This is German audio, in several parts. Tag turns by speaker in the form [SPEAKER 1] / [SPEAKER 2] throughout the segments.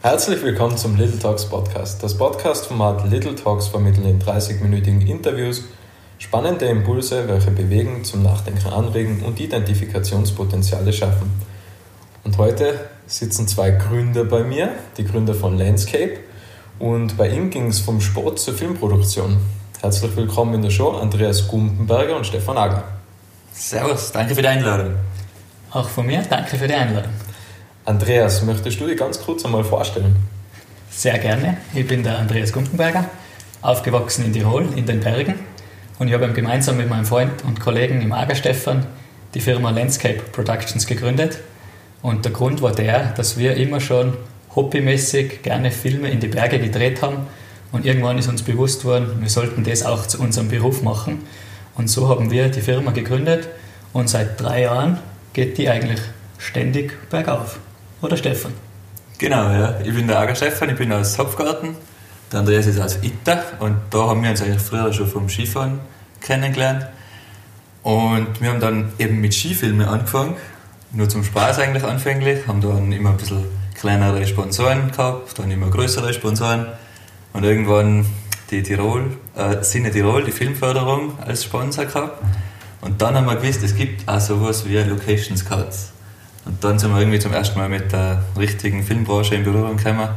[SPEAKER 1] Herzlich willkommen zum Little Talks Podcast. Das Podcast-Format Little Talks vermittelt in 30-minütigen Interviews spannende Impulse, welche bewegen, zum Nachdenken anregen und Identifikationspotenziale schaffen. Und heute sitzen zwei Gründer bei mir, die Gründer von Landscape. Und bei ihnen ging es vom Sport zur Filmproduktion. Herzlich willkommen in der Show, Andreas Gumpenberger und Stefan Ager.
[SPEAKER 2] Servus, danke für die Einladung.
[SPEAKER 3] Auch von mir, danke für die Einladung.
[SPEAKER 1] Andreas, möchtest du dich ganz kurz einmal vorstellen?
[SPEAKER 3] Sehr gerne. Ich bin der Andreas Gumpenberger, aufgewachsen in Tirol, in den Bergen. Und ich habe gemeinsam mit meinem Freund und Kollegen im Ager Stefan die Firma Landscape Productions gegründet. Und der Grund war der, dass wir immer schon hobbymäßig gerne Filme in die Berge gedreht haben. Und irgendwann ist uns bewusst worden, wir sollten das auch zu unserem Beruf machen. Und so haben wir die Firma gegründet und seit drei Jahren geht die eigentlich ständig bergauf. Oder Stefan?
[SPEAKER 2] Genau, ja. Ich bin der Ager Stefan, ich bin aus Hopfgarten. Der Andreas ist aus Itta und da haben wir uns eigentlich früher schon vom Skifahren kennengelernt. Und wir haben dann eben mit Skifilmen angefangen, nur zum Spaß eigentlich anfänglich, haben dann immer ein bisschen kleinere Sponsoren gehabt, dann immer größere Sponsoren und irgendwann die Tirol, äh, Sinne Tirol, die Filmförderung als Sponsor gehabt. Und dann haben wir gewusst, es gibt auch sowas wie Location Scouts. Und dann sind wir irgendwie zum ersten Mal mit der richtigen Filmbranche in Berührung gekommen.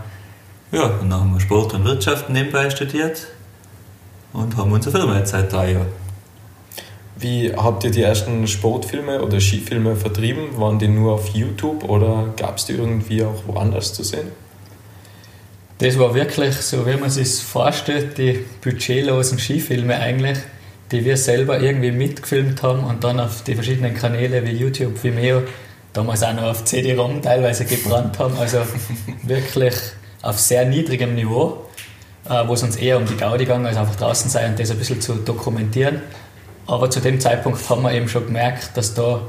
[SPEAKER 2] Ja, und dann haben wir Sport und Wirtschaft nebenbei studiert und haben unsere Firma jetzt seit drei Jahren.
[SPEAKER 1] Wie habt ihr die ersten Sportfilme oder Skifilme vertrieben? Waren die nur auf YouTube oder gab es die irgendwie auch woanders zu sehen?
[SPEAKER 3] Das war wirklich so, wie man sich vorstellt, die budgetlosen Skifilme eigentlich, die wir selber irgendwie mitgefilmt haben und dann auf die verschiedenen Kanäle wie YouTube, Vimeo damals auch noch auf CD-ROM teilweise gebrannt haben. Also wirklich auf sehr niedrigem Niveau, äh, wo es uns eher um die Gaudi ging, als einfach draußen sein und das ein bisschen zu dokumentieren. Aber zu dem Zeitpunkt haben wir eben schon gemerkt, dass da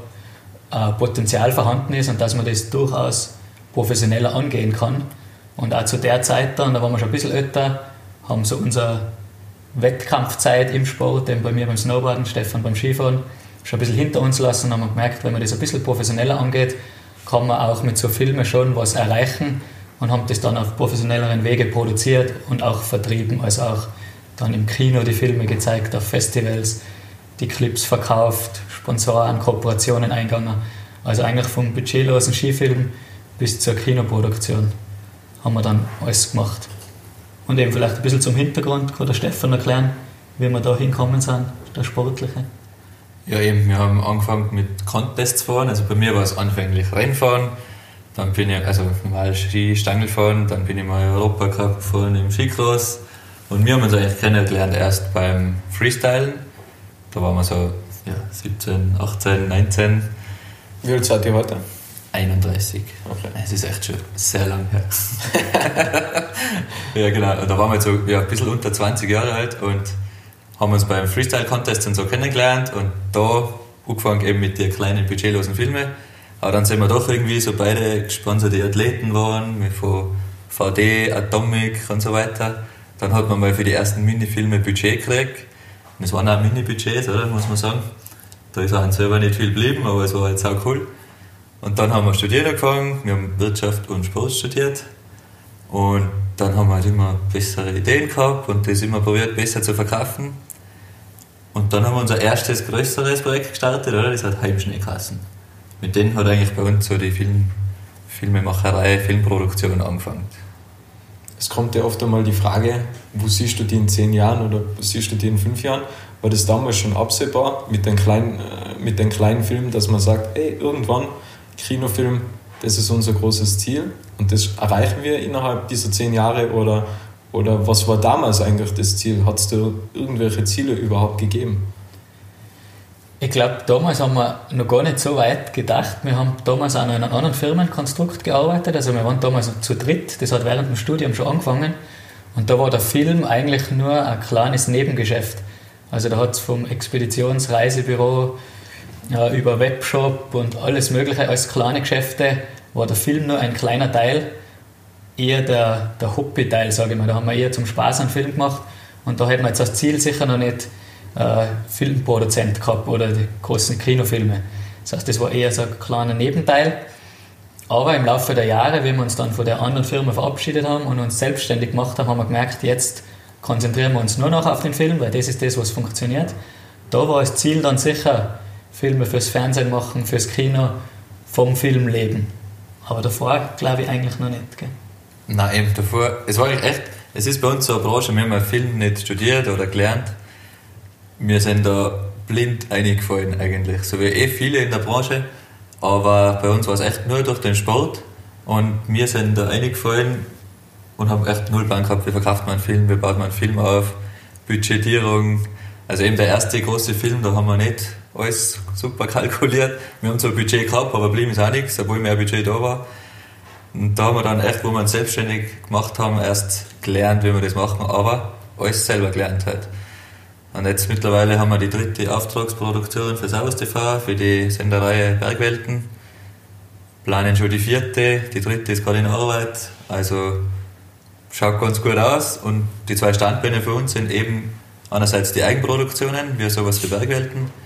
[SPEAKER 3] äh, Potenzial vorhanden ist und dass man das durchaus professioneller angehen kann. Und auch zu der Zeit dann, da waren wir schon ein bisschen älter, haben so unsere Wettkampfzeit im Sport, eben bei mir beim Snowboarden, Stefan beim Skifahren, schon ein bisschen hinter uns lassen und haben gemerkt, wenn man das ein bisschen professioneller angeht, kann man auch mit so Filmen schon was erreichen und haben das dann auf professionelleren Wege produziert und auch vertrieben, also auch dann im Kino die Filme gezeigt, auf Festivals, die Clips verkauft, Sponsoren, Kooperationen eingegangen. Also eigentlich vom budgetlosen Skifilm bis zur Kinoproduktion haben wir dann alles gemacht. Und eben vielleicht ein bisschen zum Hintergrund kann der Stefan erklären, wie wir da hinkommen sind, der Sportliche.
[SPEAKER 2] Ja, eben, wir haben angefangen mit Contests fahren. Also bei mir war es anfänglich Rennfahren. Dann bin ich, also mal Ski, Stangel fahren, dann bin ich mal Europacup gefahren im Skicross. Und wir haben uns eigentlich kennengelernt erst beim Freestylen. Da waren wir so ja, 17, 18, 19.
[SPEAKER 1] Wie alt seid ihr heute?
[SPEAKER 2] 31. Okay. Es ist echt schon sehr lang her. ja, genau. Da waren wir so ja, ein bisschen unter 20 Jahre alt und haben uns beim Freestyle-Contest und so kennengelernt und da angefangen eben mit den kleinen budgetlosen Filmen. Aber dann sind wir doch irgendwie so beide gesponserte Athleten waren, von VD, Atomic und so weiter. Dann hat man mal für die ersten Minifilme Budget gekriegt. Und es waren auch Mini-Budgets, oder? Muss man sagen. Da ist auch selber nicht viel geblieben, aber es war jetzt auch cool. Und dann haben wir studieren angefangen. Wir haben Wirtschaft und Sport studiert. Und dann haben wir halt immer bessere Ideen gehabt und das immer probiert, besser zu verkaufen. Und dann haben wir unser erstes größeres Projekt gestartet, oder? Das hat Heimschneekassen. Mit denen hat eigentlich bei uns so die Film, Filmemacherei, Filmproduktion angefangen.
[SPEAKER 1] Es kommt ja oft einmal die Frage, wo siehst du die in zehn Jahren oder wo siehst du die in fünf Jahren? War das damals schon absehbar mit den kleinen, äh, mit den kleinen Filmen, dass man sagt, ey, irgendwann Kinofilm, das ist unser großes Ziel und das erreichen wir innerhalb dieser zehn Jahre oder oder was war damals eigentlich das Ziel? Hat es da irgendwelche Ziele überhaupt gegeben?
[SPEAKER 3] Ich glaube, damals haben wir noch gar nicht so weit gedacht. Wir haben damals auch noch in einem anderen Firmenkonstrukt gearbeitet. Also wir waren damals zu dritt. Das hat während dem Studium schon angefangen. Und da war der Film eigentlich nur ein kleines Nebengeschäft. Also da hat es vom Expeditionsreisebüro ja, über Webshop und alles Mögliche als kleine Geschäfte war der Film nur ein kleiner Teil eher der, der Hobby-Teil, sage ich mal. Da haben wir eher zum Spaß einen Film gemacht und da hätten wir jetzt als Ziel sicher noch nicht äh, Filmproduzent gehabt oder die großen Kinofilme. Das heißt, das war eher so ein kleiner Nebenteil. Aber im Laufe der Jahre, wie wir uns dann von der anderen Firma verabschiedet haben und uns selbstständig gemacht haben, haben wir gemerkt, jetzt konzentrieren wir uns nur noch auf den Film, weil das ist das, was funktioniert. Da war das Ziel dann sicher, Filme fürs Fernsehen machen, fürs Kino, vom Film leben. Aber davor glaube ich eigentlich noch nicht. Gell?
[SPEAKER 2] Nein, eben davor, es war echt, es ist bei uns so eine Branche, wir haben Film nicht studiert oder gelernt. Wir sind da blind eingefallen eigentlich, so wie eh viele in der Branche. Aber bei uns war es echt nur durch den Sport und wir sind da eingefallen und haben echt null Plan gehabt, wie verkauft man einen Film, wie baut man einen Film auf, Budgetierung. Also eben der erste große Film, da haben wir nicht alles super kalkuliert. Wir haben zwar ein Budget gehabt, aber blieb ist auch nichts, obwohl mehr Budget da war. Und da haben wir dann echt, wo wir uns selbstständig gemacht haben, erst gelernt, wie wir das machen, aber alles selber gelernt halt. Und jetzt mittlerweile haben wir die dritte Auftragsproduktion für Servus TV, für die Sendereihe Bergwelten. Planen schon die vierte, die dritte ist gerade in Arbeit. Also schaut ganz gut aus. Und die zwei Standbeine für uns sind eben einerseits die Eigenproduktionen, wie sowas wie Bergwelten.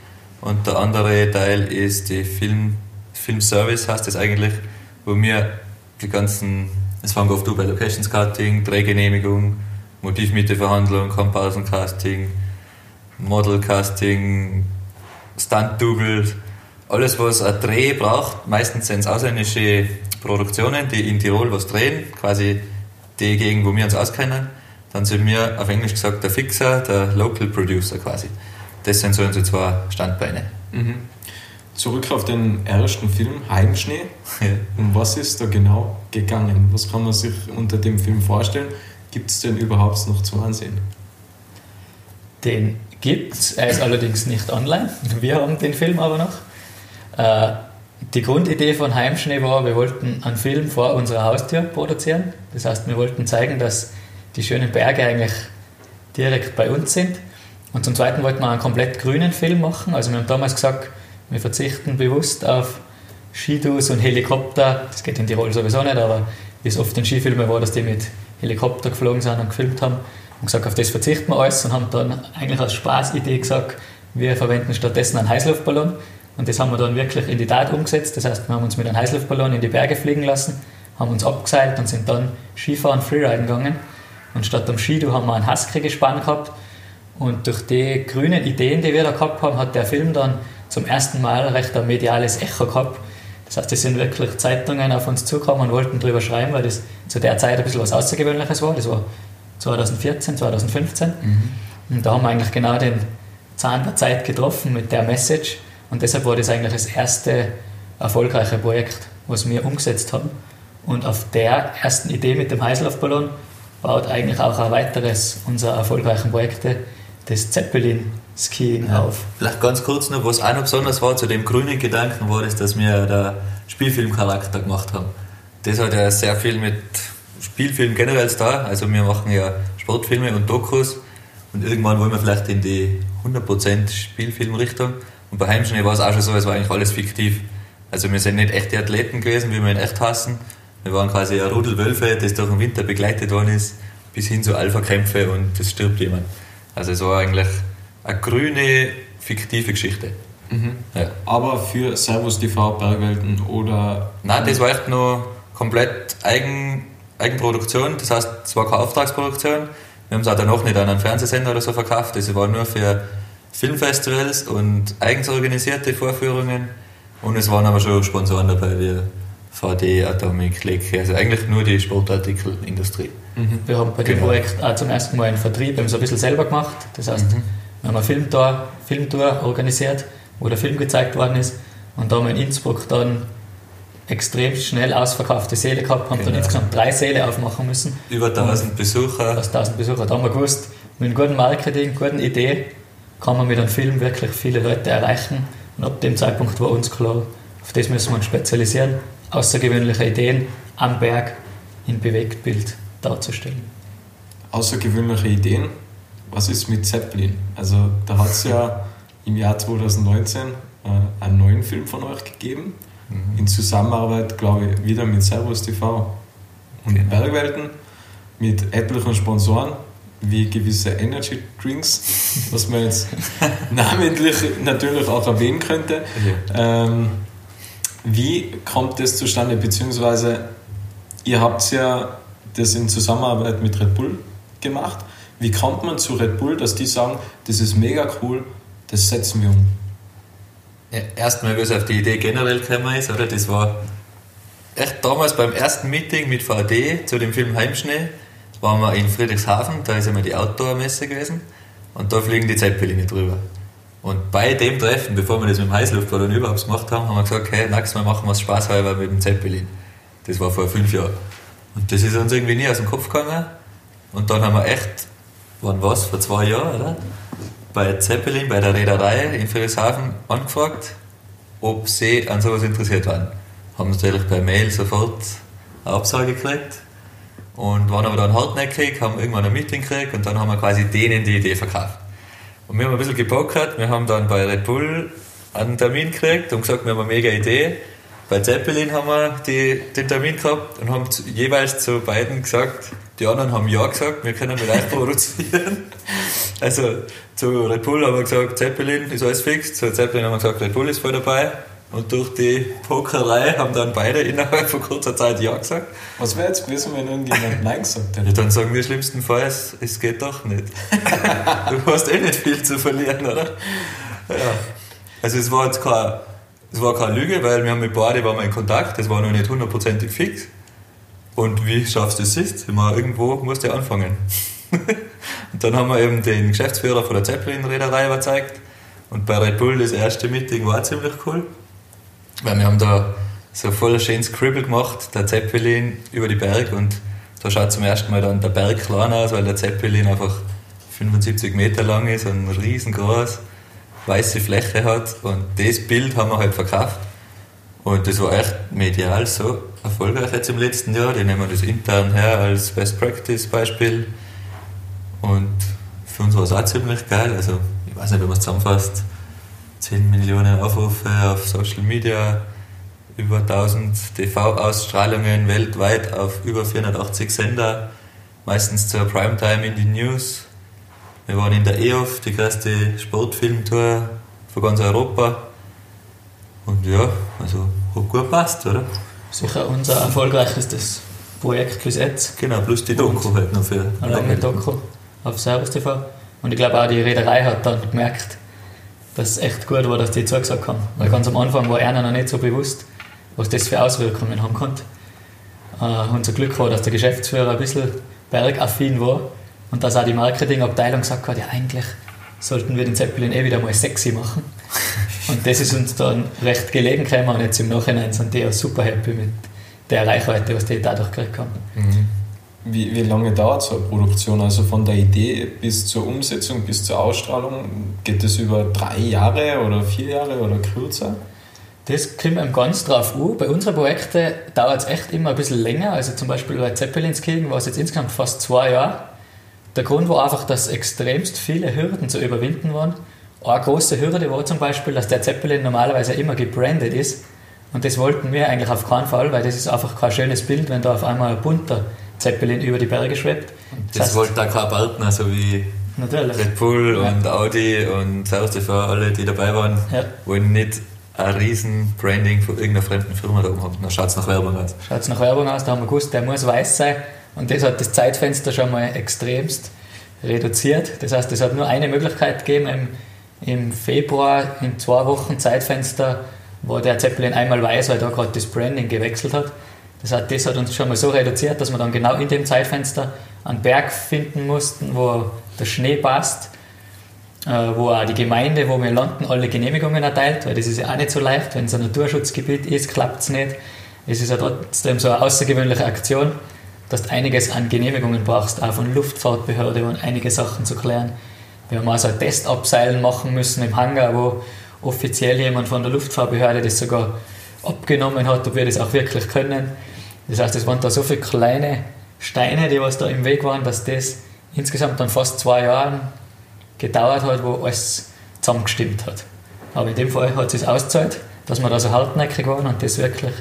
[SPEAKER 2] Und der andere Teil ist die Film, Filmservice, heißt das eigentlich, wo wir die ganzen, es fängt oft bei Location Scouting, Drehgenehmigung, Motivmitteverhandlung, Comparison Casting, Model Casting, Stunt Double, alles was ein Dreh braucht. Meistens sind es ausländische Produktionen, die in Tirol was drehen, quasi die Gegend, wo wir uns auskennen. Dann sind wir auf Englisch gesagt der Fixer, der Local Producer quasi. Das sind so unsere zwei Standbeine.
[SPEAKER 1] Mhm. Zurück auf den ersten Film, Heimschnee. Ja. Um was ist da genau gegangen? Was kann man sich unter dem Film vorstellen? Gibt es den überhaupt noch zu ansehen?
[SPEAKER 3] Den gibt es, er ist allerdings nicht online. Wir haben den Film aber noch. Äh, die Grundidee von Heimschnee war, wir wollten einen Film vor unserer Haustür produzieren. Das heißt, wir wollten zeigen, dass die schönen Berge eigentlich direkt bei uns sind. Und zum Zweiten wollten wir einen komplett grünen Film machen. Also wir haben damals gesagt, wir verzichten bewusst auf Skidus und Helikopter. Das geht in Tirol sowieso nicht, aber wie es oft in Skifilmen war, dass die mit Helikopter geflogen sind und gefilmt haben. Und gesagt, auf das verzichten wir alles und haben dann eigentlich als Spaßidee gesagt, wir verwenden stattdessen einen Heißluftballon. Und das haben wir dann wirklich in die Tat umgesetzt. Das heißt, wir haben uns mit einem Heißluftballon in die Berge fliegen lassen, haben uns abgeseilt und sind dann Skifahren, Freeriden gegangen. Und statt am Skidu haben wir ein Husky gespannt gehabt. Und durch die grünen Ideen, die wir da gehabt haben, hat der Film dann zum ersten Mal recht ein mediales Echo gehabt. Das heißt, es sind wirklich Zeitungen auf uns zugekommen und wollten darüber schreiben, weil das zu der Zeit ein bisschen was Außergewöhnliches war. Das war 2014, 2015. Mhm. Und da haben wir eigentlich genau den Zahn der Zeit getroffen mit der Message. Und deshalb war das eigentlich das erste erfolgreiche Projekt, was wir umgesetzt haben. Und auf der ersten Idee mit dem Heißluftballon baut eigentlich auch ein weiteres unserer erfolgreichen Projekte, das Zeppelin-Skiing ja. auf.
[SPEAKER 2] Vielleicht ganz kurz noch, was auch noch besonders war zu dem grünen Gedanken, war das, dass wir da Spielfilmcharakter gemacht haben. Das hat ja sehr viel mit Spielfilm generell da. Also wir machen ja Sportfilme und Dokus und irgendwann wollen wir vielleicht in die 100% Spielfilmrichtung. Und bei Heimschnee war es auch schon so, es war eigentlich alles fiktiv. Also wir sind nicht echte Athleten gewesen, wie wir in echt hassen. Wir waren quasi ein Rudel Wölfe, das durch den Winter begleitet worden ist, bis hin zu Alpha-Kämpfe und es stirbt jemand. Also es war eigentlich eine grüne, fiktive Geschichte.
[SPEAKER 1] Mhm. Ja. Aber für Servus TV, Bergwelten oder...
[SPEAKER 2] Nein, das war echt nur komplett Eigen, Eigenproduktion. Das heißt, es war keine Auftragsproduktion. Wir haben es auch danach nicht an einen Fernsehsender oder so verkauft. Das war nur für Filmfestivals und eigens organisierte Vorführungen. Und es waren aber schon Sponsoren dabei, wie VD, Atomic, Lake. Also eigentlich nur die Sportartikelindustrie.
[SPEAKER 3] Mhm. Wir haben bei dem genau. Projekt auch zum ersten Mal einen Vertrieb, wir haben so ein bisschen selber gemacht. Das heißt, mhm. wir haben eine Filmtour, Filmtour organisiert, wo der Film gezeigt worden ist. Und da haben wir in Innsbruck dann extrem schnell ausverkaufte Säle gehabt, haben genau. dann insgesamt drei Säle aufmachen müssen.
[SPEAKER 2] Über 1000 Besucher.
[SPEAKER 3] Fast 1000 Besucher. Da haben wir gewusst, mit einem guten Marketing, guten Idee kann man mit einem Film wirklich viele Leute erreichen. Und ab dem Zeitpunkt war uns klar, auf das müssen wir uns spezialisieren, außergewöhnliche Ideen am Berg in Bewegtbild darzustellen.
[SPEAKER 1] Außergewöhnliche Ideen? Was ist mit Zeppelin? Also da hat es ja im Jahr 2019 äh, einen neuen Film von euch gegeben Mhm. In Zusammenarbeit, glaube ich, wieder mit Servus TV und genau. Bergwelten, mit etlichen Sponsoren, wie gewisse Energy Drinks, was man jetzt namentlich natürlich auch erwähnen könnte. Ja. Ähm, Wie kommt das zustande? Beziehungsweise, ihr habt ja das in Zusammenarbeit mit Red Bull gemacht. Wie kommt man zu Red Bull, dass die sagen, das ist mega cool, das setzen wir um?
[SPEAKER 2] Ja, erstmal, wie es auf die Idee generell gekommen ist, oder? Das war echt damals beim ersten Meeting mit VD zu dem Film Heimschnee, waren wir in Friedrichshafen, da ist einmal die Outdoor-Messe gewesen und da fliegen die Zeppeline drüber. Und bei dem Treffen, bevor wir das mit dem Heißluftballon überhaupt gemacht haben, haben wir gesagt, hey, nächstes Mal machen wir es spaßhalber mit dem Zeppelin. Das war vor fünf Jahren. Und das ist uns irgendwie nie aus dem Kopf gegangen. Und dann haben wir echt, wann was, vor zwei Jahren, oder? Bei Zeppelin, bei der Reederei in Friedrichshafen angefragt, ob sie an sowas interessiert waren. Haben natürlich per Mail sofort eine Absage gekriegt und waren aber dann hartnäckig, haben irgendwann ein Meeting gekriegt und dann haben wir quasi denen die Idee verkauft. Und wir haben ein bisschen gepokert, wir haben dann bei Red Bull einen Termin gekriegt und gesagt, wir haben eine mega Idee. Bei Zeppelin haben wir die, den Termin gehabt und haben zu, jeweils zu beiden gesagt, die anderen haben Ja gesagt, wir können mit euch produzieren. Also zu Red Bull haben wir gesagt, Zeppelin ist alles fix, zu Zeppelin haben wir gesagt, Red Bull ist voll dabei. Und durch die Pokerei haben dann beide innerhalb von kurzer Zeit Ja gesagt.
[SPEAKER 1] Was wäre jetzt gewesen, wenn irgendjemand Nein gesagt hätte?
[SPEAKER 2] Ja, dann sagen wir schlimmstenfalls, es geht doch nicht. du hast eh nicht viel zu verlieren, oder? Ja. Also es war jetzt kein, es war keine Lüge, weil wir haben mit beiden waren wir in Kontakt, das war noch nicht hundertprozentig fix. Und wie schaffst du es? Immer irgendwo musst du anfangen. und dann haben wir eben den Geschäftsführer von der Zeppelin-Reederei überzeugt. Und bei Red Bull das erste Meeting war ziemlich cool. Weil wir haben da so voll ein schönes Scribble gemacht, der Zeppelin über die Berg und da schaut zum ersten Mal dann der Berg klein aus, weil der Zeppelin einfach 75 Meter lang ist und riesengroß, weiße Fläche hat und das Bild haben wir halt verkauft. Und das war echt medial so erfolgreich jetzt im letzten Jahr, die nehmen das intern her als Best Practice Beispiel. Und für uns war es auch ziemlich geil, also ich weiß nicht, wenn man es zusammenfasst, 10 Millionen Aufrufe auf Social Media, über 1000 TV-Ausstrahlungen weltweit auf über 480 Sender, meistens zur Primetime in die News. Wir waren in der EOF, die größte Sportfilmtour von ganz Europa. Und ja, also hat gut passt, oder?
[SPEAKER 3] Sicher unser erfolgreichstes Projekt bis jetzt.
[SPEAKER 2] Genau, plus die Doku halt noch für.
[SPEAKER 3] Eine lange Doku auf Servus TV. Und ich glaube auch die Reederei hat dann gemerkt, dass es echt gut war, dass die zugesagt haben. Weil ganz am Anfang war einer noch nicht so bewusst, was das für Auswirkungen haben konnte. Uh, unser Glück war, dass der Geschäftsführer ein bisschen bergaffin war und dass auch die Marketingabteilung gesagt hat, ja eigentlich sollten wir den Zeppelin eh wieder mal sexy machen. Und das ist uns dann recht gelegen gekommen und jetzt im Nachhinein sind die auch super happy mit der Reichweite, was die dadurch gekriegt haben.
[SPEAKER 1] Mhm. Wie, wie lange dauert so eine Produktion? Also von der Idee bis zur Umsetzung, bis zur Ausstrahlung, geht das über drei Jahre oder vier Jahre oder kürzer?
[SPEAKER 3] Das kommt einem ganz drauf an. Bei unseren Projekten dauert es echt immer ein bisschen länger. Also zum Beispiel bei Zeppelinskirchen war es jetzt insgesamt fast zwei Jahre. Der Grund war einfach, dass extremst viele Hürden zu überwinden waren. Eine große Hürde war zum Beispiel, dass der Zeppelin normalerweise immer gebrandet ist. Und das wollten wir eigentlich auf keinen Fall, weil das ist einfach kein schönes Bild, wenn da auf einmal ein bunter Zeppelin über die Berge schwebt.
[SPEAKER 2] Das, das wollte auch kein Partner, so wie Natürlich. Red Bull ja. und Audi und South TV, alle, die dabei waren, ja. wollen nicht ein riesen Branding von irgendeiner fremden Firma da oben haben. Dann schaut es nach Werbung aus.
[SPEAKER 3] Schaut es nach Werbung aus, da haben wir gewusst, der muss weiß sein. Und das hat das Zeitfenster schon mal extremst reduziert. Das heißt, es hat nur eine Möglichkeit gegeben, im, im Februar in zwei Wochen Zeitfenster, wo der Zeppelin einmal weiß, weil da gerade das Branding gewechselt hat. Das hat, das hat uns schon mal so reduziert, dass wir dann genau in dem Zeitfenster einen Berg finden mussten, wo der Schnee passt äh, wo auch die Gemeinde, wo wir landen, alle Genehmigungen erteilt, weil das ist ja auch nicht so leicht, wenn es ein Naturschutzgebiet ist, klappt es nicht. Es ist ja trotzdem so eine außergewöhnliche Aktion, dass du einiges an Genehmigungen brauchst, auch von Luftfahrtbehörde und einige Sachen zu klären. Wir haben also ein Testabseilen machen müssen im Hangar, wo offiziell jemand von der Luftfahrtbehörde das sogar abgenommen hat, ob wir das auch wirklich können. Das heißt, es waren da so viele kleine Steine, die was da im Weg waren, dass das insgesamt dann fast zwei Jahre gedauert hat, wo alles zusammengestimmt hat. Aber in dem Fall hat es sich ausgezahlt, dass wir da so hartnäckig waren und das wirklich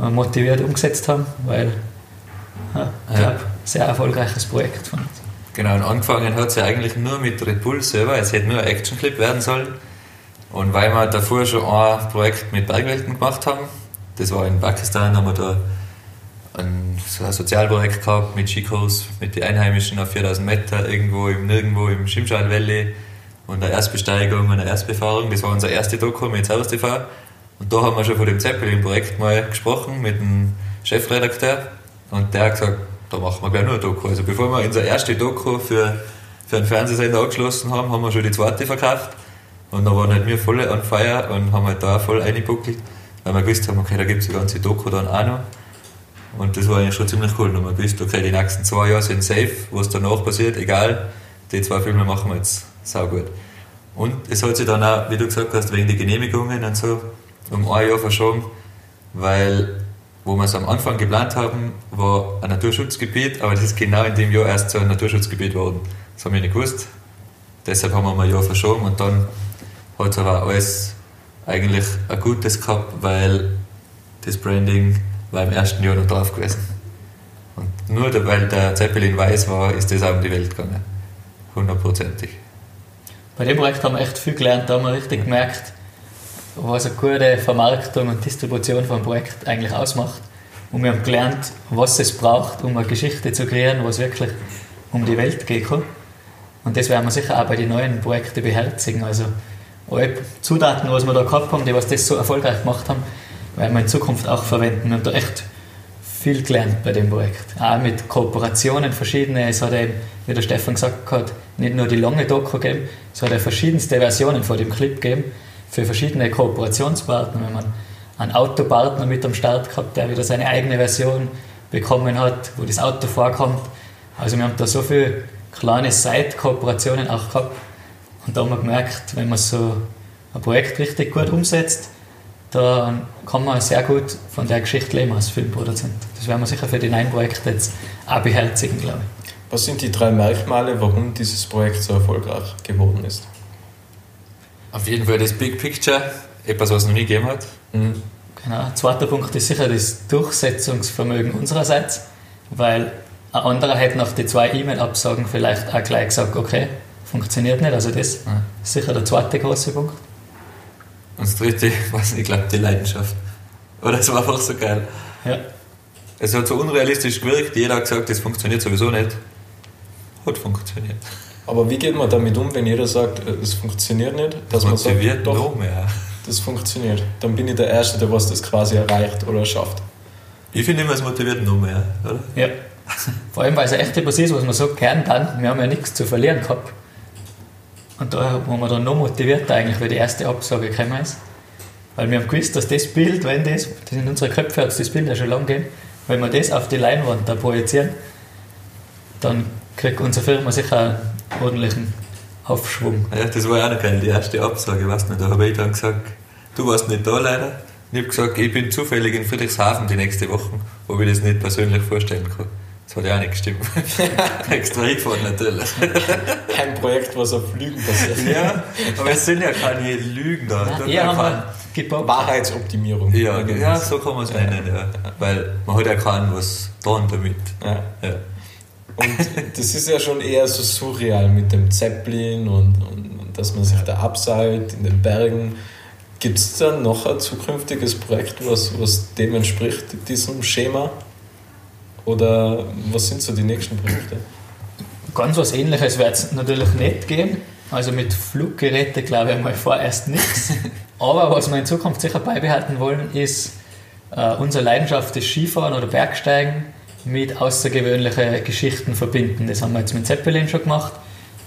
[SPEAKER 3] äh, motiviert umgesetzt haben, weil ja, ich glaube, ja. sehr erfolgreiches Projekt von uns.
[SPEAKER 2] Genau, und angefangen hat es ja eigentlich nur mit Red Bull selber, es hätte nur ein Actionclip werden sollen. Und weil wir davor schon ein Projekt mit Bergwelten gemacht haben, das war in Pakistan, haben wir da ein, so ein Sozialprojekt gehabt mit Skikurs, mit den Einheimischen auf 4000 Meter, irgendwo im Nirgendwo im Shimshal Valley und eine Erstbesteigung und eine Erstbefahrung. Das war unser erste Doku mit Servus TV. Und da haben wir schon von dem Zeppelin-Projekt mal gesprochen mit dem Chefredakteur und der hat gesagt, da machen wir gleich nur ein Doku. Also bevor wir unser erste Doku für, für einen Fernsehsender angeschlossen haben, haben wir schon die zweite verkauft. Und dann waren halt wir voll an Feier und haben halt da voll eingebuckelt, weil wir gewusst haben, okay, da gibt es die ganze Doku dann auch noch. Und das war eigentlich schon ziemlich cool. Und wir gewusst, okay, die nächsten zwei Jahre sind safe, was danach passiert, egal, die zwei Filme machen wir jetzt saugut. Und es hat sich dann auch, wie du gesagt hast, wegen der Genehmigungen und so um ein Jahr verschoben, weil wo wir es am Anfang geplant haben, war ein Naturschutzgebiet, aber das ist genau in dem Jahr erst zu einem Naturschutzgebiet geworden. Das haben wir nicht gewusst. Deshalb haben wir mal ein Jahr verschoben und dann hat es aber alles eigentlich ein gutes gehabt, weil das Branding war im ersten Jahr noch drauf gewesen. Und nur weil der Zeppelin weiß war, ist das auch um die Welt gegangen. Hundertprozentig.
[SPEAKER 3] Bei dem Projekt haben wir echt viel gelernt, da haben wir richtig gemerkt, was eine gute Vermarktung und Distribution von Projekt eigentlich ausmacht. Und wir haben gelernt, was es braucht, um eine Geschichte zu kreieren, was wirklich um die Welt geht. Und das werden wir sicher auch bei den neuen Projekten beherzigen. Also alle Zutaten, was wir da gehabt haben, die was das so erfolgreich gemacht haben, werden wir in Zukunft auch verwenden. Wir haben da echt viel gelernt bei dem Projekt. Auch mit Kooperationen verschiedene. Es hat eben, wie der Stefan gesagt hat, nicht nur die lange Doku gegeben, es hat ja verschiedenste Versionen von dem Clip gegeben für verschiedene Kooperationspartner. Wenn man einen Autopartner mit am Start gehabt, der wieder seine eigene Version bekommen hat, wo das Auto vorkommt. Also wir haben da so viele kleine Side-Kooperationen auch gehabt. Und da haben wir gemerkt, wenn man so ein Projekt richtig gut umsetzt, dann kann man sehr gut von der Geschichte leben als Filmproduzent. Das werden wir sicher für die neuen Projekte jetzt auch beherzigen, glaube ich.
[SPEAKER 1] Was sind die drei Merkmale, warum dieses Projekt so erfolgreich geworden ist?
[SPEAKER 2] Auf jeden Fall das Big Picture, etwas, was es noch nie gegeben hat.
[SPEAKER 3] Mhm. Genau. Zweiter Punkt ist sicher das Durchsetzungsvermögen unsererseits, weil ein anderer hätte nach den zwei E-Mail-Absagen vielleicht auch gleich gesagt, okay, funktioniert nicht. Also das ja. ist sicher der zweite große Punkt.
[SPEAKER 2] Und das dritte, was ich glaube, die Leidenschaft. Oder es war einfach so geil.
[SPEAKER 3] Ja.
[SPEAKER 2] Es hat so unrealistisch gewirkt, jeder hat gesagt, das funktioniert sowieso nicht. Hat funktioniert.
[SPEAKER 1] Aber wie geht man damit um, wenn jeder sagt, äh, es funktioniert nicht?
[SPEAKER 2] Dass man sagt, doch, noch mehr.
[SPEAKER 1] das funktioniert. Dann bin ich der Erste, der was das quasi erreicht oder schafft.
[SPEAKER 2] Ich finde immer, es motiviert noch mehr, oder?
[SPEAKER 3] Ja. Vor allem, weil es echt etwas ist, was man so gern kann. Wir haben ja nichts zu verlieren gehabt. Und da waren wir dann noch motivierter eigentlich, weil die erste Absage gekommen ist. Weil wir haben gewusst, dass das Bild, wenn das, das in unsere Köpfe hat das Bild ja schon lange gegeben, wenn wir das auf die Leinwand da projizieren, dann kriegt unsere Firma sicher einen ordentlichen Aufschwung.
[SPEAKER 2] Ja, das war ja auch noch geil, die erste Absage, weißt du, da habe ich dann gesagt, du warst nicht da leider. Ich habe gesagt, ich bin zufällig in Friedrichshafen die nächste Woche, wo ich das nicht persönlich vorstellen kann. Das hat ja auch nicht gestimmt. Extra hingefahren natürlich.
[SPEAKER 1] Kein Projekt, was auf Lügen passiert.
[SPEAKER 2] Ja, aber es sind ja keine Lügen da.
[SPEAKER 3] Eher haben wir
[SPEAKER 1] Wahrheitsoptimierung.
[SPEAKER 2] Ja, ja, so kann man es nennen. Ja. Weil man hat ja keinen was tun damit.
[SPEAKER 1] Ja. ja. Und das ist ja schon eher so surreal mit dem Zeppelin und, und, und dass man sich da abseilt in den Bergen. Gibt es da noch ein zukünftiges Projekt, was, was dem entspricht, diesem Schema? Oder was sind so die nächsten Projekte?
[SPEAKER 3] Ganz was ähnliches wird es natürlich nicht geben. Also mit Fluggeräten glaube ich mal vorerst nichts. Aber was wir in Zukunft sicher beibehalten wollen, ist äh, unsere Leidenschaft des Skifahren oder Bergsteigen mit außergewöhnlichen Geschichten verbinden. Das haben wir jetzt mit Zeppelin schon gemacht.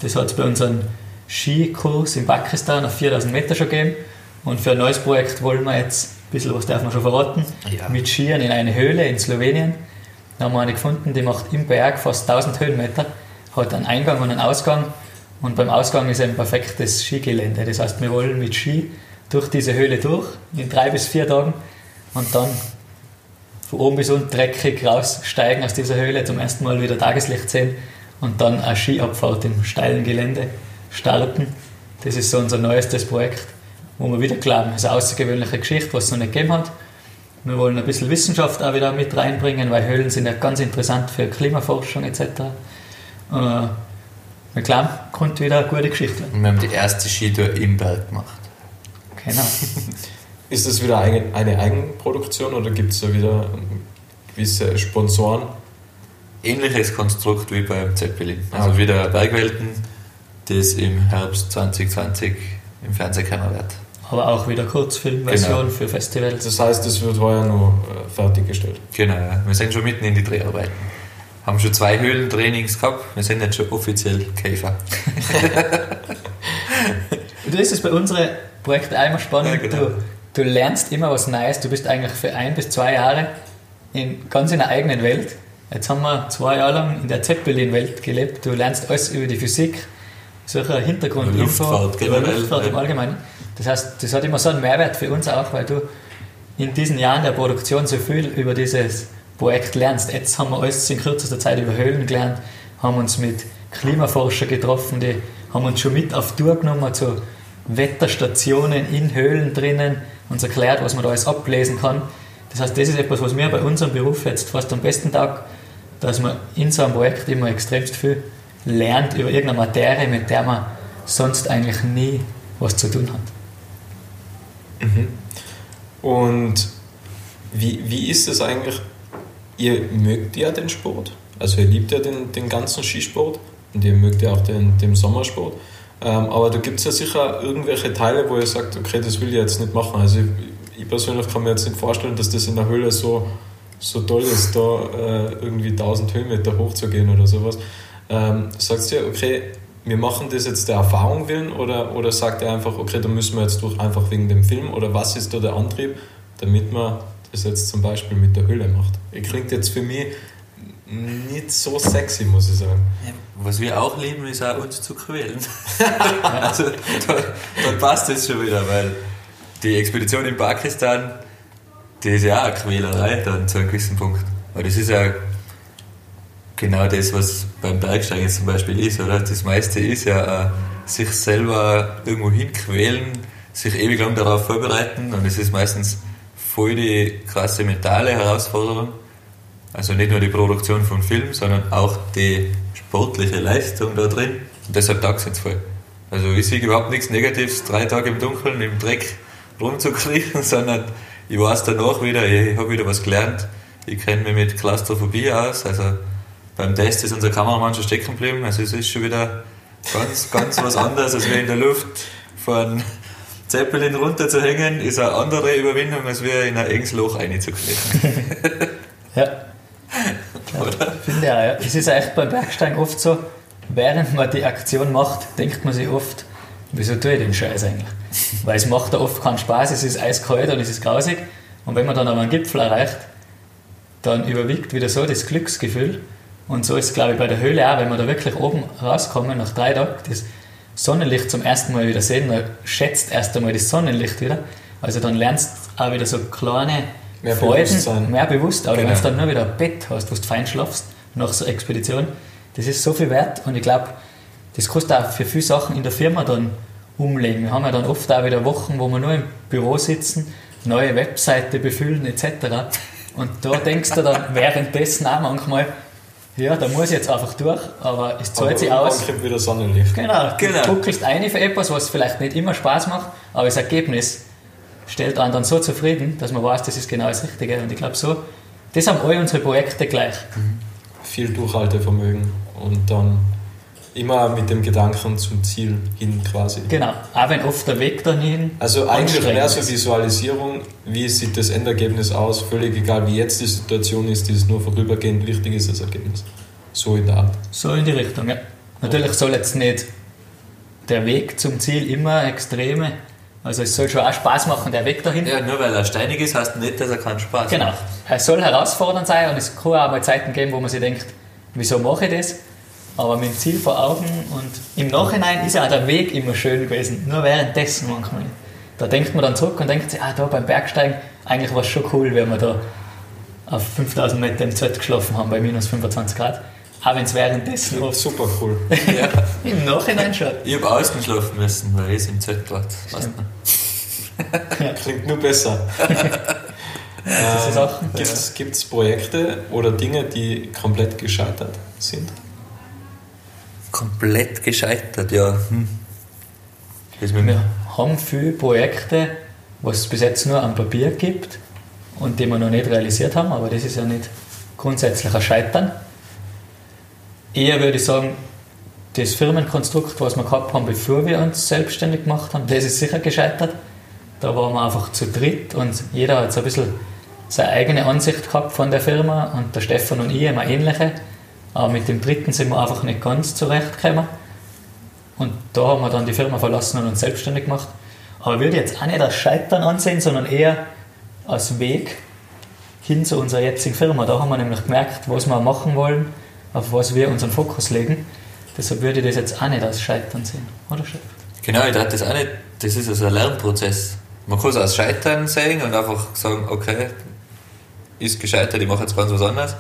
[SPEAKER 3] Das hat es bei unserem Skikurs in Pakistan auf 4000 Meter schon gegeben. Und für ein neues Projekt wollen wir jetzt, ein bisschen was darf man schon verraten, ja. mit Skiern in eine Höhle in Slowenien. Da haben wir eine gefunden, die macht im Berg fast 1000 Höhenmeter, hat einen Eingang und einen Ausgang. Und beim Ausgang ist ein perfektes Skigelände. Das heißt, wir wollen mit Ski durch diese Höhle durch, in drei bis vier Tagen. Und dann von oben bis unten dreckig raussteigen aus dieser Höhle, zum ersten Mal wieder Tageslicht sehen und dann eine Skiabfahrt im steilen Gelände starten. Das ist so unser neuestes Projekt, wo wir wieder glauben, es ist eine außergewöhnliche Geschichte, was es noch nicht gegeben hat. Wir wollen ein bisschen Wissenschaft auch wieder mit reinbringen, weil Höhlen sind ja ganz interessant für Klimaforschung etc. Äh, wir glauben, kommt wieder eine gute Geschichte.
[SPEAKER 2] wir haben die erste Skitour im Berg gemacht.
[SPEAKER 3] Genau.
[SPEAKER 1] Ist das wieder eine, Eigenproduktion oder gibt es da wieder gewisse Sponsoren?
[SPEAKER 2] Ähnliches Konstrukt wie beim Zeppelin. Also
[SPEAKER 1] Ah.
[SPEAKER 2] wieder Bergwelten, das im Herbst 2020 im Fernsehen wird.
[SPEAKER 3] Aber auch wieder Kurzfilmversion
[SPEAKER 2] Genau.
[SPEAKER 3] für Festivals.
[SPEAKER 1] Das heißt, es wird heuer noch äh, fertiggestellt.
[SPEAKER 2] Genau, ja. wir sind schon mitten in die Dreharbeiten. Haben schon zwei Höhlentrainings gehabt, wir sind jetzt schon offiziell Käfer.
[SPEAKER 3] Und das ist bei unseren Projekten einmal spannend.
[SPEAKER 2] Ja, genau.
[SPEAKER 3] du, du lernst immer was Neues. Du bist eigentlich für ein bis zwei Jahre in, ganz in der eigenen Welt. Jetzt haben wir zwei Jahre lang in der Zeppelin-Welt gelebt. Du lernst alles über die Physik, solche Hintergrundinfo,
[SPEAKER 2] Über Luftfahrt
[SPEAKER 3] über
[SPEAKER 2] generell,
[SPEAKER 3] Luftfahrt im. Allgemeinen. Das heißt, das hat immer so einen Mehrwert für uns auch, weil du in diesen Jahren der Produktion so viel über dieses Projekt lernst. Jetzt haben wir alles in kürzester Zeit über Höhlen gelernt, haben uns mit Klimaforschern getroffen, die haben uns schon mit auf Tour genommen zu Wetterstationen in Höhlen drinnen, uns erklärt, was man da alles ablesen kann. Das heißt, das ist etwas, was mir bei unserem Beruf jetzt fast am besten taugt, dass man in so einem Projekt immer extremst viel lernt über irgendeine Materie, mit der man sonst eigentlich nie was zu tun hat.
[SPEAKER 1] Und wie, wie ist es eigentlich? Ihr mögt ja den Sport, also ihr liebt ja den, den ganzen Skisport und ihr mögt ja auch den, den Sommersport. Ähm, aber da gibt es ja sicher irgendwelche Teile, wo ihr sagt, okay, das will ich jetzt nicht machen. Also ich, ich persönlich kann mir jetzt nicht vorstellen, dass das in der Höhle so, so toll ist, da äh, irgendwie 1000 Höhenmeter hochzugehen oder sowas. Ähm, sagt ihr, okay, wir machen das jetzt der Erfahrung willen oder, oder sagt ihr einfach, okay, da müssen wir jetzt durch, einfach wegen dem Film oder was ist da der Antrieb, damit man das jetzt zum Beispiel mit der Höhle macht? Ihr klingt jetzt für mich nicht so sexy, muss ich sagen.
[SPEAKER 2] Was wir auch lieben, ist auch uns zu quälen. also da, da passt es schon wieder, weil die Expedition in Pakistan, die ist ja auch eine Quälerei dann zu einem gewissen Punkt. Weil das ist ja genau das, was beim Bergsteigen zum Beispiel ist, oder? Das meiste ist ja äh, sich selber irgendwo hinquälen, sich ewig lang darauf vorbereiten und es ist meistens voll die krasse mentale Herausforderung. Also nicht nur die Produktion von Film, sondern auch die sportliche Leistung da drin. Und deshalb taugt es voll. Also ich sehe überhaupt nichts Negatives, drei Tage im Dunkeln, im Dreck rumzukriechen, sondern ich weiß danach wieder, ich habe wieder was gelernt. Ich kenne mich mit Klaustrophobie aus. Also beim Test ist unser Kameramann schon stecken geblieben. Also es ist schon wieder ganz, ganz was anderes, als wir in der Luft von Zeppelin runterzuhängen, ist eine andere Überwindung, als wir in ein enges Loch reinzukriechen.
[SPEAKER 3] Ja. ja finde ich auch, ja. Es ist ja echt beim Bergsteigen oft so, während man die Aktion macht, denkt man sich oft, wieso tue ich den Scheiß eigentlich? Weil es macht da oft keinen Spaß, es ist eiskalt und es ist grausig. Und wenn man dann aber einen Gipfel erreicht, dann überwiegt wieder so das Glücksgefühl. Und so ist es, glaube ich, bei der Höhle auch, wenn wir da wirklich oben rauskommen, nach drei Tagen, das Sonnenlicht zum ersten Mal wieder sehen, dann schätzt erst einmal das Sonnenlicht wieder. Also dann lernst du auch wieder so kleine
[SPEAKER 1] Mehr
[SPEAKER 3] Freuden,
[SPEAKER 1] Bewusstsein.
[SPEAKER 3] mehr bewusst. Aber
[SPEAKER 2] Genau.
[SPEAKER 3] wenn du dann nur wieder ein Bett hast, wo du fein schlafst, nach so einer Expedition, das ist so viel wert. Und ich glaube, das kannst du auch für viele Sachen in der Firma dann umlegen. Wir haben ja dann oft auch wieder Wochen, wo wir nur im Büro sitzen, neue Webseite befüllen etc. Und da denkst du dann währenddessen auch manchmal, ja, da muss ich jetzt einfach durch, aber es zahlt sich aus.
[SPEAKER 1] kommt wieder Sonnenlicht.
[SPEAKER 3] Genau,
[SPEAKER 2] Genau.
[SPEAKER 3] du buckelst eine für etwas, was vielleicht nicht immer Spaß macht, aber das Ergebnis stellt einen dann so zufrieden, dass man weiß, das ist genau das Richtige. Und ich glaube so, das haben alle unsere Projekte gleich.
[SPEAKER 1] Viel Durchhaltevermögen und dann immer mit dem Gedanken zum Ziel hin quasi.
[SPEAKER 3] Genau, auch wenn oft der Weg dahin
[SPEAKER 1] Also eigentlich mehr so. Visualisierung, wie sieht das Endergebnis aus, völlig egal wie jetzt die Situation ist, die ist nur vorübergehend, wichtig ist das Ergebnis. So in der Art.
[SPEAKER 3] So in die Richtung, ja. Natürlich soll jetzt nicht der Weg zum Ziel immer extreme, also es soll schon auch Spaß machen, der Weg dahin.
[SPEAKER 2] Ja, nur weil er steinig ist, heißt nicht, dass er keinen Spaß
[SPEAKER 3] Genau.
[SPEAKER 2] macht.
[SPEAKER 3] Es soll herausfordernd sein und es kann auch mal Zeiten geben, wo man sich denkt, wieso mache ich das? Aber mit dem Ziel vor Augen und im Nachhinein ist ja auch der Weg immer schön gewesen. Nur währenddessen manchmal nicht. Da denkt man dann zurück und denkt sich, ah, da beim Bergsteigen, eigentlich war es schon cool, wenn wir da auf 5000 Meter im Zelt geschlafen haben bei minus 25 Grad. Auch wenn es währenddessen oft
[SPEAKER 1] Super cool.
[SPEAKER 2] Ja.
[SPEAKER 3] im Nachhinein schon.
[SPEAKER 2] Ich habe außen schlafen müssen, weil ich im Zelt war. Du?
[SPEAKER 1] Klingt nur besser.
[SPEAKER 3] Sachen.
[SPEAKER 1] Gibt es Projekte oder Dinge, die komplett gescheitert sind?
[SPEAKER 2] Komplett gescheitert, ja. Hm.
[SPEAKER 3] Wir haben viele Projekte, was es bis jetzt nur am Papier gibt und die wir noch nicht realisiert haben, aber das ist ja nicht grundsätzlich ein Scheitern. Eher würde ich sagen, das Firmenkonstrukt, was wir gehabt haben, bevor wir uns selbstständig gemacht haben, das ist sicher gescheitert. Da waren wir einfach zu dritt und jeder hat so ein bisschen seine eigene Ansicht gehabt von der Firma und der Stefan und ich immer ähnliche. Aber mit dem dritten sind wir einfach nicht ganz zurechtgekommen. Und da haben wir dann die Firma verlassen und uns selbstständig gemacht. Aber ich würde jetzt auch nicht als Scheitern ansehen, sondern eher als Weg hin zu unserer jetzigen Firma. Da haben wir nämlich gemerkt, was wir machen wollen, auf was wir unseren Fokus legen. Deshalb würde ich das jetzt auch nicht als Scheitern sehen, oder Chef?
[SPEAKER 2] Genau, ich dachte das auch nicht, das ist also ein Lernprozess. Man kann es als Scheitern sehen und einfach sagen, okay, ist gescheitert, ich mache jetzt ganz was anderes.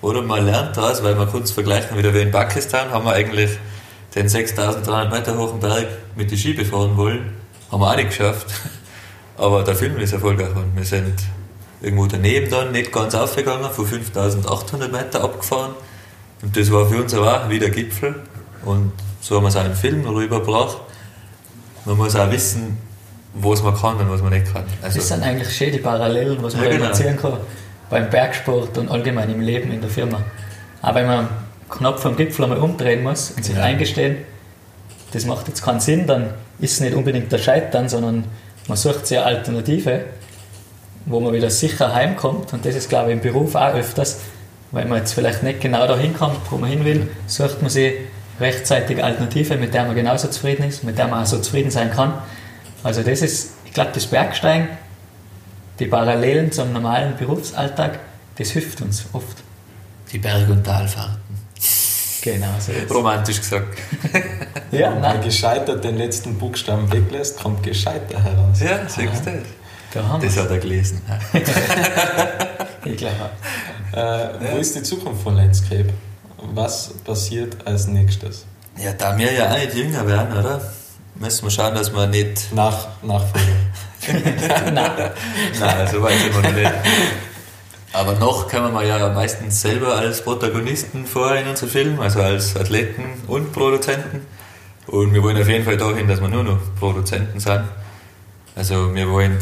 [SPEAKER 2] Oder man lernt daraus, weil man kurz vergleichen, wieder wie in Pakistan, haben wir eigentlich den 6300 Meter hohen Berg mit den Ski befahren wollen. Haben wir auch nicht geschafft. Aber der Film ist erfolgreich und wir sind irgendwo daneben dann nicht ganz aufgegangen, von 5800 Meter abgefahren. Und das war für uns auch wie der Gipfel. Und so haben wir es auch im Film rübergebracht. Man muss auch wissen, was man kann und was man nicht kann.
[SPEAKER 3] Also, das sind eigentlich schön die Parallelen, was man ja, genau. erzählen kann beim Bergsport und allgemein im Leben in der Firma. Aber wenn man knapp vom Gipfel einmal umdrehen muss und sich ja. eingestehen, das macht jetzt keinen Sinn, dann ist es nicht unbedingt der Scheitern, sondern man sucht sich eine Alternative, wo man wieder sicher heimkommt. Und das ist, glaube ich, im Beruf auch öfters, weil man jetzt vielleicht nicht genau dahin kommt, wo man hin will, sucht man sich rechtzeitig Alternative, mit der man genauso zufrieden ist, mit der man auch so zufrieden sein kann. Also das ist, ich glaube, das Bergsteigen, die Parallelen zum normalen Berufsalltag, das hilft uns oft.
[SPEAKER 2] Die Berg- und Talfahrten.
[SPEAKER 3] Genau so
[SPEAKER 2] ist Romantisch gesagt.
[SPEAKER 1] ja, Wenn man gescheitert den letzten Buchstaben weglässt, kommt gescheiter heraus.
[SPEAKER 2] Ja, siehst du das? Das hat er gelesen.
[SPEAKER 3] ich glaube
[SPEAKER 1] äh, ja. Wo ist die Zukunft von Landscape? Was passiert als nächstes?
[SPEAKER 2] Ja, da wir ja auch nicht jünger werden, oder? Müssen wir schauen, dass wir nicht.
[SPEAKER 1] Nach, Nachfolger.
[SPEAKER 2] Nein. Nein, so weit sind wir noch nicht. Aber noch können wir ja meistens selber als Protagonisten vor in unserem Film, also als Athleten und Produzenten. Und wir wollen auf jeden Fall dahin, dass wir nur noch Produzenten sind. Also wir wollen,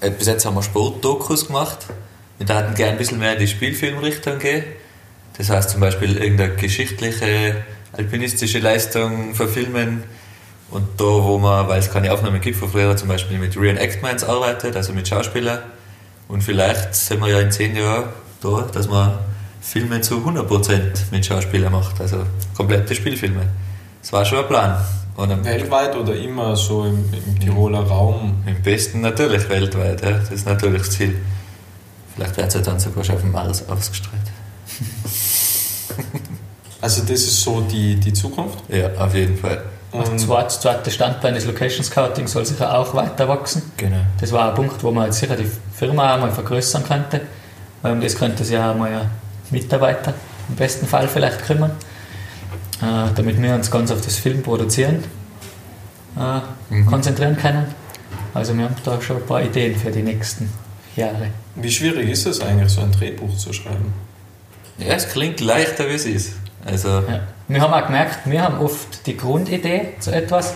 [SPEAKER 2] äh, bis jetzt haben wir Sportdokus gemacht. Wir würden gerne ein bisschen mehr in die Spielfilmrichtung gehen. Das heißt zum Beispiel irgendeine geschichtliche, alpinistische Leistung verfilmen. Und da, wo man, weil es keine Aufnahme gibt, von früher zum Beispiel mit Reenactments arbeitet, also mit Schauspielern, und vielleicht sind wir ja in zehn Jahren da, dass man Filme zu 100% mit Schauspielern macht, also komplette Spielfilme. Das war schon ein Plan.
[SPEAKER 1] weltweit oder immer so im, im Tiroler Raum?
[SPEAKER 2] Im besten natürlich weltweit, ja. das ist natürlich das Ziel. Vielleicht wird es ja dann sogar schon auf dem Mars ausgestrahlt.
[SPEAKER 1] also das ist so die, die Zukunft?
[SPEAKER 2] Ja, auf jeden Fall.
[SPEAKER 3] Und das zweite Standbein des Location Scouting soll sicher auch weiter wachsen.
[SPEAKER 2] Genau.
[SPEAKER 3] Das war ein Punkt, wo man jetzt sicher die Firma einmal vergrößern könnte, weil um das könnte sich ja einmal ein Mitarbeiter im besten Fall vielleicht kümmern, äh, damit wir uns ganz auf das Film produzieren äh, mhm. konzentrieren können. Also wir haben da schon ein paar Ideen für die nächsten Jahre.
[SPEAKER 1] Wie schwierig ist es eigentlich, so ein Drehbuch zu schreiben?
[SPEAKER 2] Ja, es klingt leichter, wie es ist. Also
[SPEAKER 3] ja. Wir haben auch gemerkt, wir haben oft die Grundidee zu etwas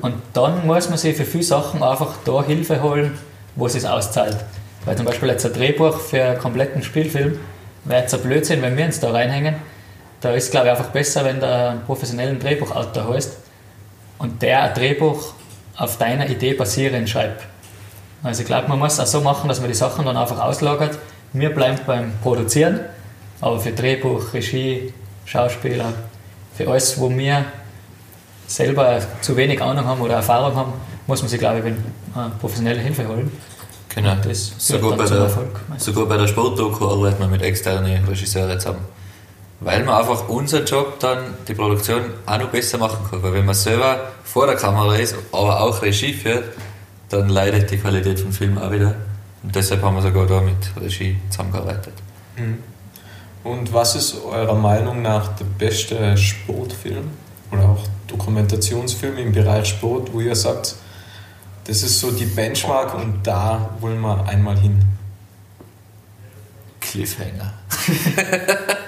[SPEAKER 3] und dann muss man sich für viele Sachen einfach da Hilfe holen, wo es sich auszahlt. Weil zum Beispiel jetzt ein Drehbuch für einen kompletten Spielfilm wäre jetzt ein Blödsinn, wenn wir uns da reinhängen. Da ist es, glaube ich, einfach besser, wenn du einen professionellen Drehbuchautor holst und der ein Drehbuch auf deiner Idee basierend schreibt. Also ich glaube, man muss es auch so machen, dass man die Sachen dann einfach auslagert. Wir bleiben beim Produzieren, aber für Drehbuch, Regie, Schauspieler, für alles, wo wir selber zu wenig Ahnung haben oder Erfahrung haben, muss man sich, glaube ich, äh, professionelle Hilfe holen.
[SPEAKER 2] Genau. Das sogar, bei der, Erfolg, sogar bei der Sportdoku arbeiten wir mit externen Regisseuren zusammen. Weil man einfach unseren Job dann, die Produktion, auch noch besser machen kann. Weil wenn man selber vor der Kamera ist, aber auch Regie führt, dann leidet die Qualität vom Film auch wieder. Und deshalb haben wir sogar da mit Regie zusammengearbeitet. Mhm.
[SPEAKER 1] Und was ist eurer Meinung nach der beste Sportfilm oder auch Dokumentationsfilm im Bereich Sport, wo ihr sagt, das ist so die Benchmark und da wollen wir einmal hin?
[SPEAKER 2] Cliffhanger.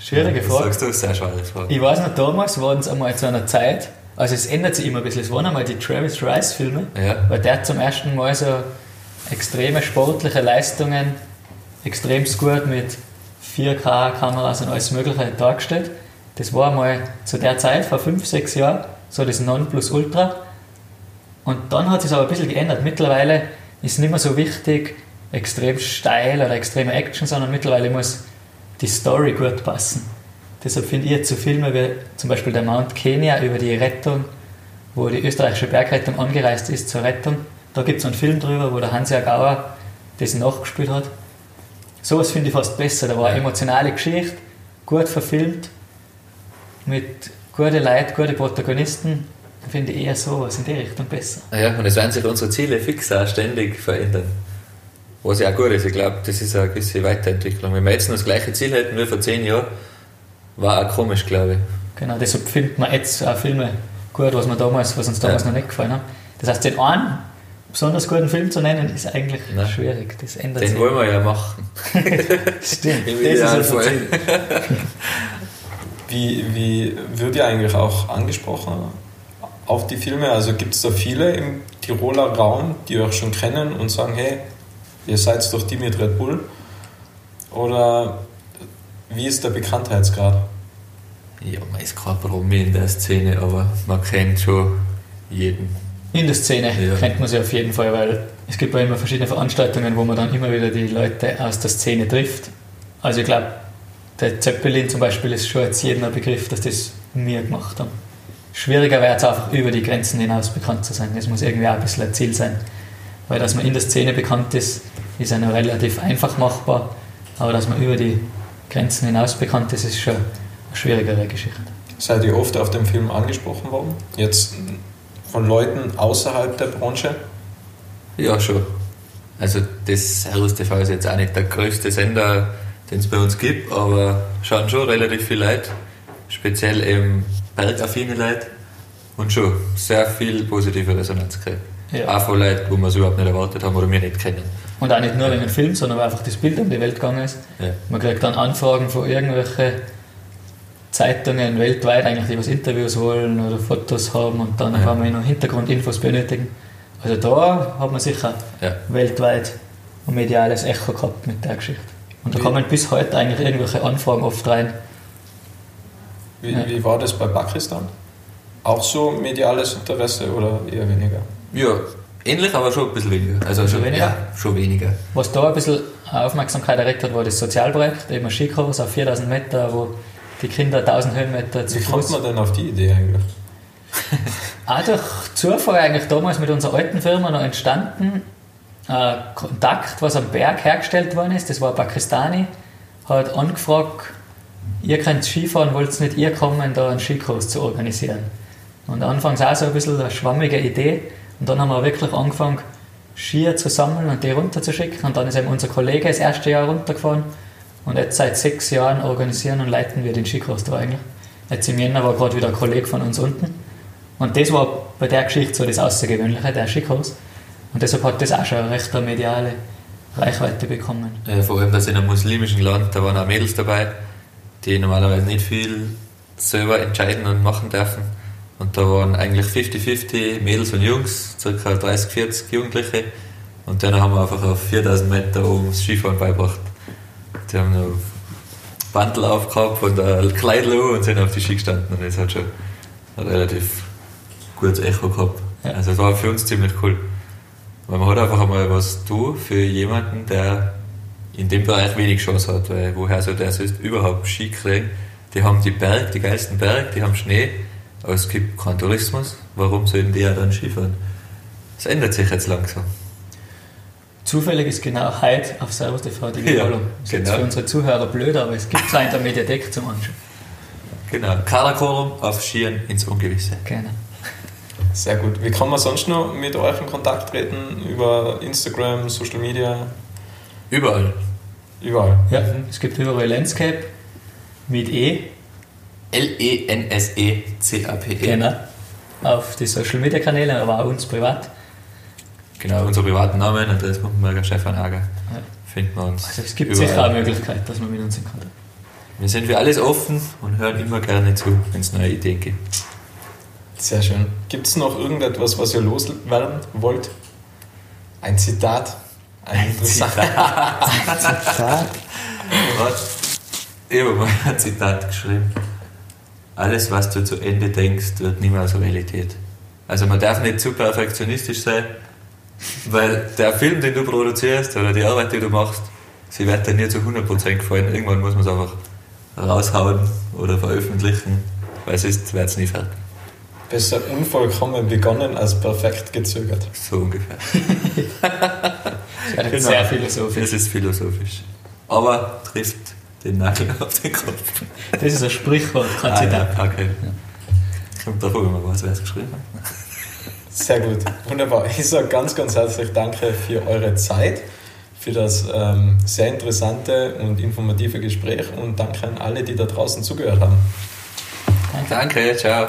[SPEAKER 3] Schwierige Frage.
[SPEAKER 2] Sagst du, sehr schwere Frage.
[SPEAKER 3] Ich weiß noch, damals waren es einmal zu einer Zeit, Also es ändert sich immer ein bisschen. Es waren einmal die Travis Rice-Filme,
[SPEAKER 2] Ja.
[SPEAKER 3] weil der zum ersten Mal so extreme sportliche Leistungen extrem gut mit 4K-Kameras und alles Mögliche dargestellt. Das war mal zu der Zeit, vor 5, 6 Jahren, so das Nonplusultra. Und dann hat sich aber ein bisschen geändert. Mittlerweile ist nicht mehr so wichtig, extrem steil oder extreme Action, sondern mittlerweile muss die Story gut passen. Deshalb finde ich so Filme wie zum Beispiel der Mount Kenya über die Rettung, wo die österreichische Bergrettung angereist ist zur Rettung. Da gibt es einen Film drüber, wo der Hans-Jörg Auer das nachgespielt hat. Sowas finde ich fast besser. Da war eine emotionale Geschichte, gut verfilmt, mit guten Leuten, guten Protagonisten. Finde ich eher sowas in die Richtung besser.
[SPEAKER 2] Ja, und es werden sich unsere Ziele fix auch ständig verändern. Was ja auch gut ist. Ich glaube, das ist eine gewisse Weiterentwicklung. Wenn wir jetzt noch das gleiche Ziel hätten wie vor zehn Jahren, war auch komisch, glaube ich.
[SPEAKER 3] Genau, deshalb findet man jetzt auch Filme gut, was, man damals, was uns damals
[SPEAKER 2] Ja.
[SPEAKER 3] noch nicht gefallen hat. Das heißt, den einen besonders guten Film zu nennen, ist eigentlich
[SPEAKER 2] Nein.
[SPEAKER 3] schwierig. Das ändert
[SPEAKER 2] Den
[SPEAKER 3] sich.
[SPEAKER 2] wollen wir ja machen.
[SPEAKER 3] Stimmt,
[SPEAKER 2] Im
[SPEAKER 3] das ist unser
[SPEAKER 2] Idealfall.
[SPEAKER 3] Ziel.
[SPEAKER 1] Wie, wie wird ihr eigentlich auch angesprochen auf die Filme? Also gibt es da viele im Tiroler Raum, die euch schon kennen und sagen, hey, ihr seid doch die mit Red Bull? Oder wie ist der Bekanntheitsgrad?
[SPEAKER 2] Ja, man ist kein Promi in der Szene, aber man kennt schon jeden.
[SPEAKER 3] In der Szene
[SPEAKER 2] Ja.
[SPEAKER 3] kennt man sie auf jeden Fall, weil es gibt ja immer verschiedene Veranstaltungen, wo man dann immer wieder die Leute aus der Szene trifft. Also ich glaube, der Zeppelin zum Beispiel ist schon jetzt jedem ein Begriff, dass das wir gemacht haben. Schwieriger wäre es einfach über die Grenzen hinaus bekannt zu sein. Das muss irgendwie auch ein bisschen ein Ziel sein. Weil dass man in der Szene bekannt ist, ist ja noch relativ einfach machbar. Aber dass man über die Grenzen hinaus bekannt ist, ist schon eine schwierigere Geschichte.
[SPEAKER 1] Seid ihr oft auf dem Film angesprochen worden? Jetzt von Leuten außerhalb der Branche?
[SPEAKER 2] Ja, schon. Also das Servus TV ist jetzt auch nicht der größte Sender, den es bei uns gibt, aber schauen schon relativ viele Leute, speziell eben bergaffine Leute und schon sehr viel positive Resonanz gekriegt.
[SPEAKER 3] Ja.
[SPEAKER 2] Auch von Leuten, wo wir es überhaupt nicht erwartet haben oder wir nicht kennen.
[SPEAKER 3] Und auch nicht nur wegen dem Film, sondern weil einfach das Bild um die Welt gegangen ist.
[SPEAKER 2] Ja.
[SPEAKER 3] Man kriegt dann Anfragen von irgendwelchen Zeitungen weltweit, eigentlich, die was Interviews wollen oder Fotos haben und dann
[SPEAKER 2] Ja.
[SPEAKER 3] haben wir noch Hintergrundinfos benötigen. Also da hat man sicher
[SPEAKER 2] Ja.
[SPEAKER 3] weltweit ein mediales Echo gehabt mit der Geschichte. Und da
[SPEAKER 1] Wie-
[SPEAKER 3] kommen bis heute eigentlich irgendwelche Anfragen oft rein.
[SPEAKER 1] Wie,
[SPEAKER 3] Ja.
[SPEAKER 1] wie war das bei Pakistan? Auch so mediales Interesse oder eher weniger?
[SPEAKER 2] Ja, ähnlich, aber schon ein bisschen weniger. Also schon,
[SPEAKER 3] weniger?
[SPEAKER 2] Ja, schon weniger.
[SPEAKER 3] Was da ein bisschen Aufmerksamkeit erregt hat, war das Sozialprojekt, eben Skikurs auf 4000 Meter, wo die Kinder 1000 Höhenmeter zu
[SPEAKER 1] Wie kommt
[SPEAKER 3] Fuß
[SPEAKER 1] man denn auf die Idee eigentlich?
[SPEAKER 3] Auch durch Zufall eigentlich damals mit unserer alten Firma noch entstanden. Ein Kontakt, was am Berg hergestellt worden ist, das war ein Pakistani, hat angefragt, ihr könnt Skifahren, wollt nicht ihr kommen, da einen Skikurs zu organisieren. Und anfangs auch so ein bisschen eine schwammige Idee. Und dann haben wir wirklich angefangen, Skier zu sammeln und die runterzuschicken. Und dann ist eben unser Kollege das erste Jahr runtergefahren. Und jetzt seit sechs Jahren organisieren und leiten wir den Skikurs da eigentlich. Jetzt im Jänner war gerade wieder ein Kollege von uns unten. Und das war bei der Geschichte so das Außergewöhnliche, der Skikurs. Und deshalb hat das auch schon eine recht mediale Reichweite bekommen.
[SPEAKER 2] Äh, vor allem, dass in einem muslimischen Land, da waren auch Mädels dabei, die normalerweise nicht viel selber entscheiden und machen dürfen. Und da waren eigentlich 50-50 Mädels und Jungs, ca. 30, 40 Jugendliche. Und dann haben wir einfach auf 4000 Meter oben das Skifahren beigebracht. Die haben noch Bandel aufgehabt und ein Kleid an und sind auf die Ski gestanden. Und das hat schon ein relativ gutes Echo gehabt.
[SPEAKER 3] Ja.
[SPEAKER 2] Also es war für uns ziemlich cool. Weil man hat einfach einmal was tun für jemanden, der in dem Bereich wenig Chance hat, weil woher soll der sonst überhaupt Ski kriegen? Die haben die Berg, die geilsten Berg, die haben Schnee, aber es gibt keinen Tourismus. Warum sollen die ja dann Skifahren? Das ändert sich jetzt langsam.
[SPEAKER 3] Zufällig ist genau heute auf Servus TV die
[SPEAKER 2] Ja,
[SPEAKER 3] Wiederholung. Das ist jetzt
[SPEAKER 2] genau.
[SPEAKER 3] für unsere Zuhörer blöd, aber es gibt es in der Mediathek zum Anschauen.
[SPEAKER 2] Genau, Carla Kolum auf Skiern ins Ungewisse.
[SPEAKER 3] Gerne.
[SPEAKER 1] Sehr gut. Wie kann man sonst noch mit euch in Kontakt treten? Über Instagram, Social Media,
[SPEAKER 2] Überall.
[SPEAKER 1] überall.
[SPEAKER 3] Ja, es gibt überall Landscape mit E,
[SPEAKER 2] E L-E-N-S-E-C-A-P-E.
[SPEAKER 3] genau, auf die Social Media Kanäle, aber auch uns privat.
[SPEAKER 2] Genau, unsere privaten Namen, Andreas Pumpenberger, Stefan Hager,
[SPEAKER 3] Ja.
[SPEAKER 2] finden wir uns.
[SPEAKER 3] Also es gibt
[SPEAKER 2] überall.
[SPEAKER 3] sicher eine Möglichkeit, dass man mit uns in Kontakt
[SPEAKER 2] Wir sind für alles offen und hören immer gerne zu, wenn es neue Ideen gibt.
[SPEAKER 1] Sehr schön. Gibt es noch irgendetwas, was ihr loswerden wollt? Ein Zitat? Ein, Zitat.
[SPEAKER 3] Zitat.
[SPEAKER 2] Ich habe mal ein Zitat geschrieben. Alles, was du zu Ende denkst, wird niemals Realität. Also man darf nicht zu perfektionistisch sein, weil der Film, den du produzierst oder die Arbeit, die du machst, sie wird dir nie zu 100% gefallen. Irgendwann muss man es einfach raushauen oder veröffentlichen, weil sonst wird es nie fertig.
[SPEAKER 1] Besser unvollkommen begonnen als perfekt gezögert.
[SPEAKER 2] So ungefähr.
[SPEAKER 3] Das ist sehr philosophisch.
[SPEAKER 2] Das ist philosophisch. Aber trifft den Nagel auf den Kopf.
[SPEAKER 3] Das ist ein Sprichwort, kein
[SPEAKER 2] Ah,
[SPEAKER 3] Zitat.
[SPEAKER 2] ja, okay. Kommt davon, wenn man weiß, wer es geschrieben hat.
[SPEAKER 1] Sehr gut, wunderbar. Ich sage ganz, ganz herzlich Danke für eure Zeit, für das ähm, sehr interessante und informative Gespräch und danke an alle, die da draußen zugehört haben.
[SPEAKER 2] Danke, ciao.